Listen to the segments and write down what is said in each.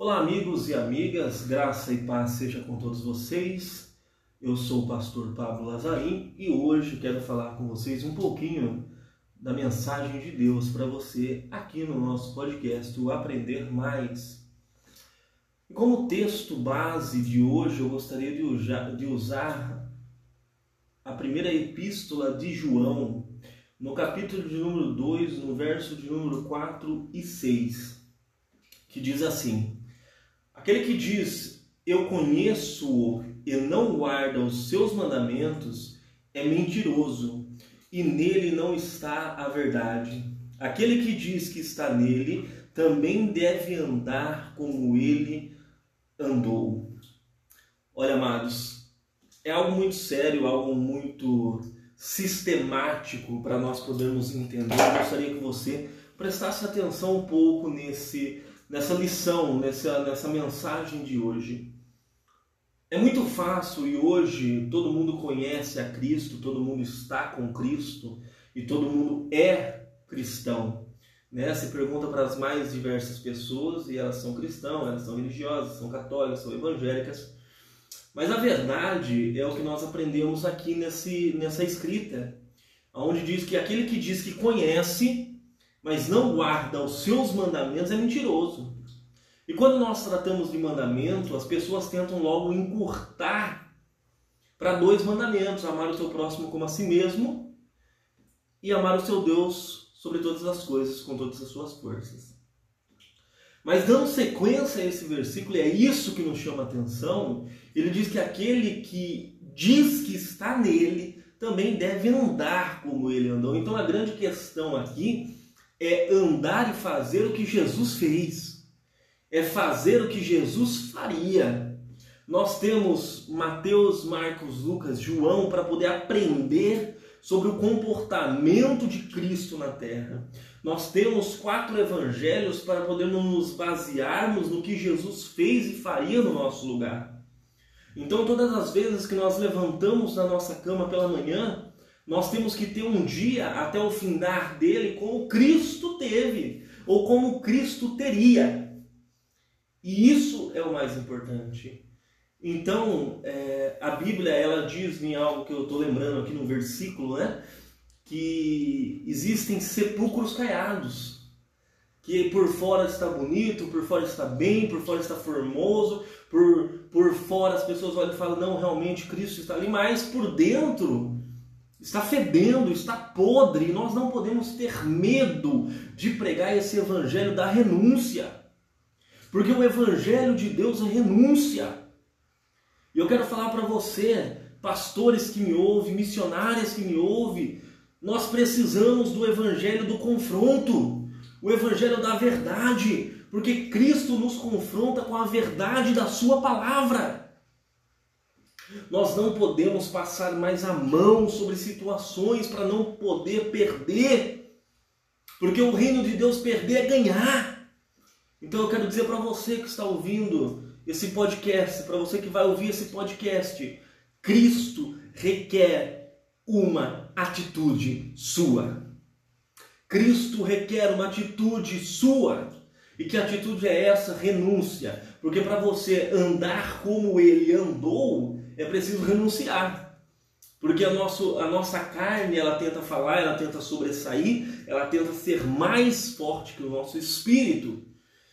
Olá, amigos e amigas, graça e paz seja com todos vocês. Eu sou o pastor Pablo Lazarim e hoje quero falar com vocês um pouquinho da mensagem de Deus para você aqui no nosso podcast, o Aprender Mais. Como texto base de hoje, eu gostaria de usar a primeira epístola de João, no capítulo de número 2, no verso de número 4 e 6, que diz assim: Aquele que diz, Eu conheço-o e não guarda os seus mandamentos, é mentiroso, e nele não está a verdade. Aquele que diz que está nele, também deve andar como ele andou. Olha, amados, é algo muito sério, algo muito sistemático para nós podermos entender. Eu gostaria que você prestasse atenção um pouco nesse, nessa lição, nessa, nessa mensagem de hoje. É muito fácil e hoje todo mundo conhece a Cristo, todo mundo está com Cristo e todo mundo é cristão. Né? Pergunta para as mais diversas pessoas e elas são cristãs, elas são religiosas, são católicas, são evangélicas. Mas a verdade é o que nós aprendemos aqui nesse, nessa escrita, onde diz que aquele que diz que conhece, mas não guarda os seus mandamentos, é mentiroso. E quando nós tratamos de mandamento, as pessoas tentam logo encurtar para dois mandamentos: amar o seu próximo como a si mesmo e amar o seu Deus sobre todas as coisas, com todas as suas forças. Mas dando sequência a esse versículo, e é isso que nos chama a atenção, ele diz que aquele que diz que está nele também deve andar como ele andou. Então a grande questão aqui é andar e fazer o que Jesus fez. É fazer o que Jesus faria. Nós temos Mateus, Marcos, Lucas, João para poder aprender sobre o comportamento de Cristo na terra. Nós temos quatro evangelhos para podermos nos basearmos no que Jesus fez e faria no nosso lugar. Então, todas as vezes que nós levantamos da nossa cama pela manhã, nós temos que ter um dia até o findar dele como Cristo teve, ou como Cristo teria. E isso é o mais importante. Então, é, a Bíblia ela diz em algo que eu estou lembrando aqui no versículo, né? que existem sepulcros caiados, que por fora está bonito, por fora está bem, por fora está formoso, por, por fora as pessoas olham e falam, não, realmente Cristo está ali, mas por dentro está fedendo, está podre, e nós não podemos ter medo de pregar esse evangelho da renúncia. Porque o evangelho de Deus é renúncia. E eu quero falar para você, pastores que me ouvem, missionárias que me ouvem, nós precisamos do evangelho do confronto, o evangelho da verdade, porque Cristo nos confronta com a verdade da Sua palavra. Nós não podemos passar mais a mão sobre situações para não poder perder, porque o reino de Deus perder é ganhar. Então eu quero dizer para você que está ouvindo esse podcast, para você que vai ouvir esse podcast, Cristo requer uma atitude sua. Cristo requer uma atitude sua. E que atitude é essa? Renúncia. Porque para você andar como ele andou, é preciso renunciar. Porque a, nosso, a nossa carne, ela tenta falar, ela tenta sobressair, ela tenta ser mais forte que o nosso espírito.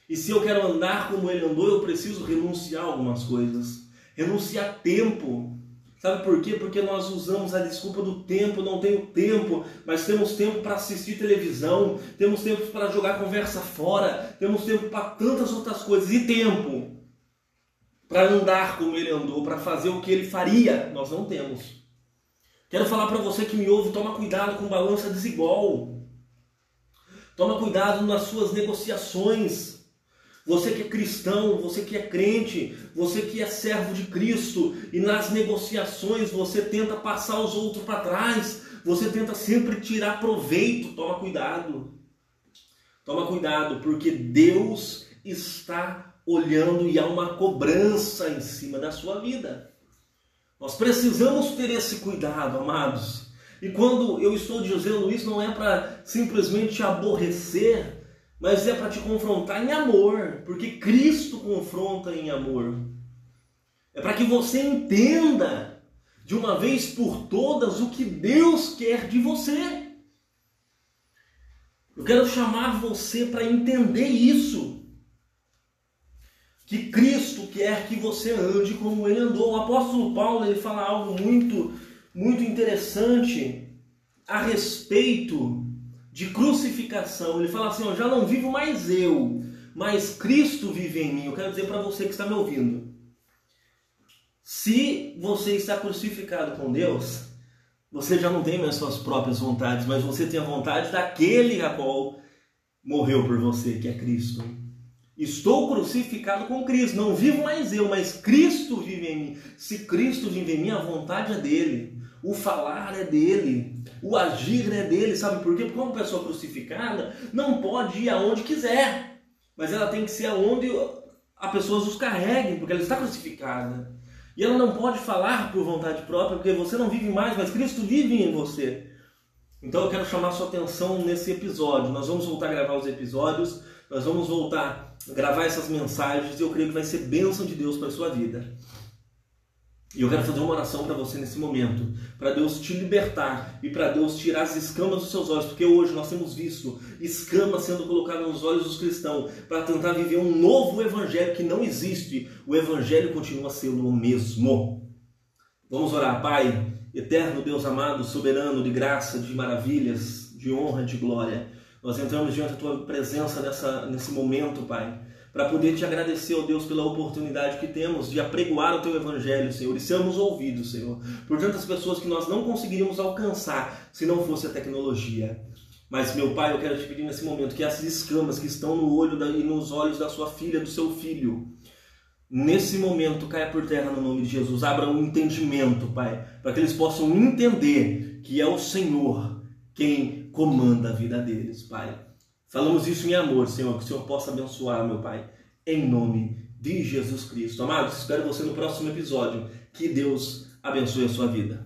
E se eu quero andar como ele andou, eu preciso renunciar a algumas coisas. Renunciar tempo, Sabe por quê? Porque nós usamos a desculpa do tempo, não tenho tempo, mas temos tempo para assistir televisão, temos tempo para jogar conversa fora, temos tempo para tantas outras coisas e tempo para andar como ele andou, para fazer o que ele faria, nós não temos. Quero falar para você que me ouve, toma cuidado com balança desigual. Toma cuidado nas suas negociações. Você que é cristão, você que é crente, você que é servo de Cristo e nas negociações você tenta passar os outros para trás, você tenta sempre tirar proveito. Toma cuidado. Toma cuidado, porque Deus está olhando e há uma cobrança em cima da sua vida. Nós precisamos ter esse cuidado, amados. E quando eu estou dizendo isso, não é para simplesmente aborrecer mas é para te confrontar em amor, porque Cristo confronta em amor. É para que você entenda de uma vez por todas o que Deus quer de você. Eu quero chamar você para entender isso. Que Cristo quer que você ande como ele andou. O apóstolo Paulo ele fala algo muito muito interessante a respeito de crucificação. Ele fala assim: ó, já não vivo mais eu, mas Cristo vive em mim. Eu quero dizer para você que está me ouvindo. Se você está crucificado com Deus, você já não tem mais suas próprias vontades, mas você tem a vontade daquele a qual morreu por você, que é Cristo. Estou crucificado com Cristo, não vivo mais eu, mas Cristo vive em mim. Se Cristo vive em mim, a vontade é dele. O falar é dele, o agir é dele, sabe por quê? Porque uma pessoa crucificada não pode ir aonde quiser, mas ela tem que ser aonde as pessoas os carreguem, porque ela está crucificada. E ela não pode falar por vontade própria, porque você não vive mais, mas Cristo vive em você. Então eu quero chamar sua atenção nesse episódio. Nós vamos voltar a gravar os episódios, nós vamos voltar a gravar essas mensagens e eu creio que vai ser bênção de Deus para a sua vida. E eu quero fazer uma oração para você nesse momento, para Deus te libertar e para Deus tirar as escamas dos seus olhos, porque hoje nós temos visto escamas sendo colocadas nos olhos dos cristãos para tentar viver um novo evangelho que não existe. O evangelho continua sendo o mesmo. Vamos orar, Pai, eterno Deus amado, soberano de graça, de maravilhas, de honra, de glória. Nós entramos diante da tua presença nessa, nesse momento, Pai para poder te agradecer, ó Deus, pela oportunidade que temos de apregoar o teu evangelho, Senhor, e sermos ouvidos, Senhor, por tantas pessoas que nós não conseguiríamos alcançar se não fosse a tecnologia. Mas, meu Pai, eu quero te pedir nesse momento que essas escamas que estão no olho e nos olhos da sua filha, do seu filho, nesse momento caia por terra no nome de Jesus. Abra um entendimento, Pai, para que eles possam entender que é o Senhor quem comanda a vida deles, Pai. Falamos isso em amor, Senhor, que o Senhor possa abençoar, meu Pai, em nome de Jesus Cristo. Amados, espero você no próximo episódio. Que Deus abençoe a sua vida.